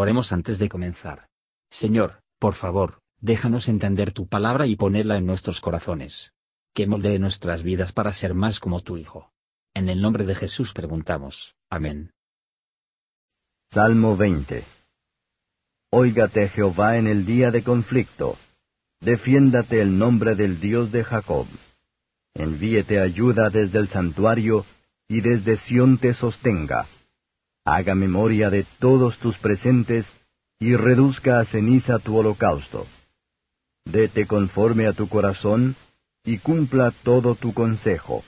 Oremos antes de comenzar. Señor, por favor, déjanos entender tu palabra y ponerla en nuestros corazones. Que moldee nuestras vidas para ser más como tu Hijo. En el nombre de Jesús preguntamos. Amén. Salmo 20 Óigate Jehová en el día de conflicto. Defiéndate el nombre del Dios de Jacob. Envíete ayuda desde el santuario, y desde Sión te sostenga. Haga memoria de todos tus presentes, y reduzca a ceniza tu holocausto. Dete conforme a tu corazón, y cumpla todo tu consejo.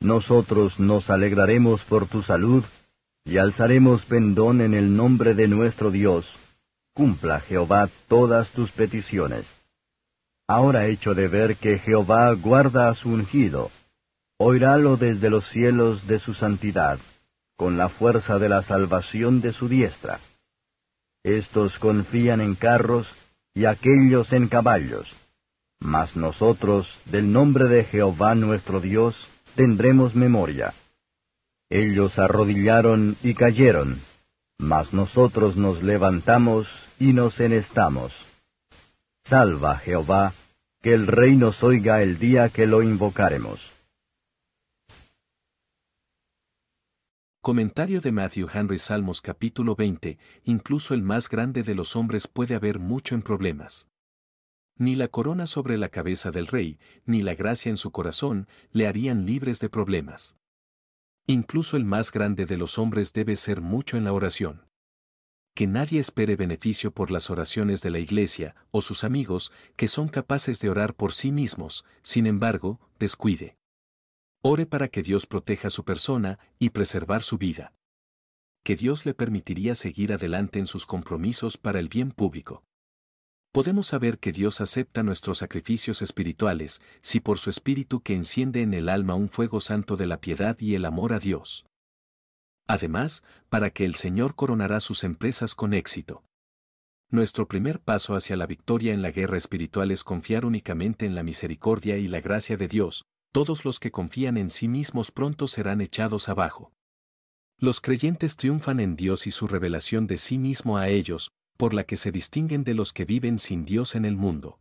Nosotros nos alegraremos por tu salud, y alzaremos pendón en el nombre de nuestro Dios. Cumpla Jehová todas tus peticiones. Ahora hecho de ver que Jehová guarda a su ungido, oirálo desde los cielos de su santidad, con la fuerza de la salvación de su diestra. Estos confían en carros, y aquellos en caballos. Mas nosotros, del nombre de Jehová nuestro Dios, tendremos memoria. Ellos arrodillaron y cayeron, mas nosotros nos levantamos y nos enestamos. Salva, Jehová, que el rey nos oiga el día que lo invocaremos. Comentario de Matthew Henry Salmos capítulo 20, incluso el más grande de los hombres puede haber mucho en problemas. Ni la corona sobre la cabeza del rey, ni la gracia en su corazón, le harían libres de problemas. Incluso el más grande de los hombres debe ser mucho en la oración que nadie espere beneficio por las oraciones de la iglesia o sus amigos que son capaces de orar por sí mismos, sin embargo, descuide. Ore para que Dios proteja su persona y preservar su vida. Que Dios le permitiría seguir adelante en sus compromisos para el bien público. Podemos saber que Dios acepta nuestros sacrificios espirituales si por su espíritu que enciende en el alma un fuego santo de la piedad y el amor a Dios. Además, para que el Señor coronará sus empresas con éxito. Nuestro primer paso hacia la victoria en la guerra espiritual es confiar únicamente en la misericordia y la gracia de Dios, todos los que confían en sí mismos pronto serán echados abajo. Los creyentes triunfan en Dios y su revelación de sí mismo a ellos, por la que se distinguen de los que viven sin Dios en el mundo.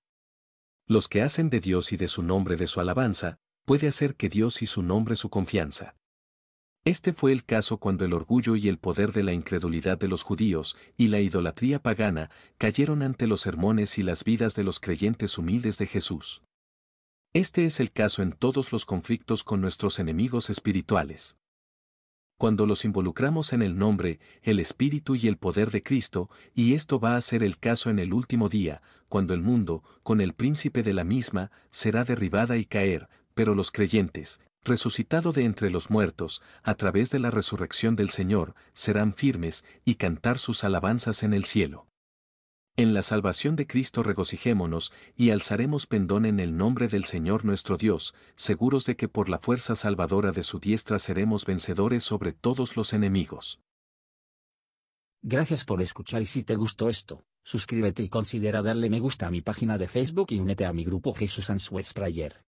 Los que hacen de Dios y de su nombre de su alabanza, puede hacer que Dios y su nombre su confianza. Este fue el caso cuando el orgullo y el poder de la incredulidad de los judíos y la idolatría pagana cayeron ante los sermones y las vidas de los creyentes humildes de Jesús. Este es el caso en todos los conflictos con nuestros enemigos espirituales. Cuando los involucramos en el nombre, el espíritu y el poder de Cristo, y esto va a ser el caso en el último día, cuando el mundo, con el príncipe de la misma, será derribada y caer, pero los creyentes, resucitado de entre los muertos, a través de la resurrección del Señor, serán firmes y cantar sus alabanzas en el cielo. En la salvación de Cristo regocijémonos y alzaremos pendón en el nombre del Señor nuestro Dios, seguros de que por la fuerza salvadora de su diestra seremos vencedores sobre todos los enemigos. Gracias por escuchar y si te gustó esto, suscríbete y considera darle me gusta a mi página de Facebook y únete a mi grupo Jesús Answers Prayer.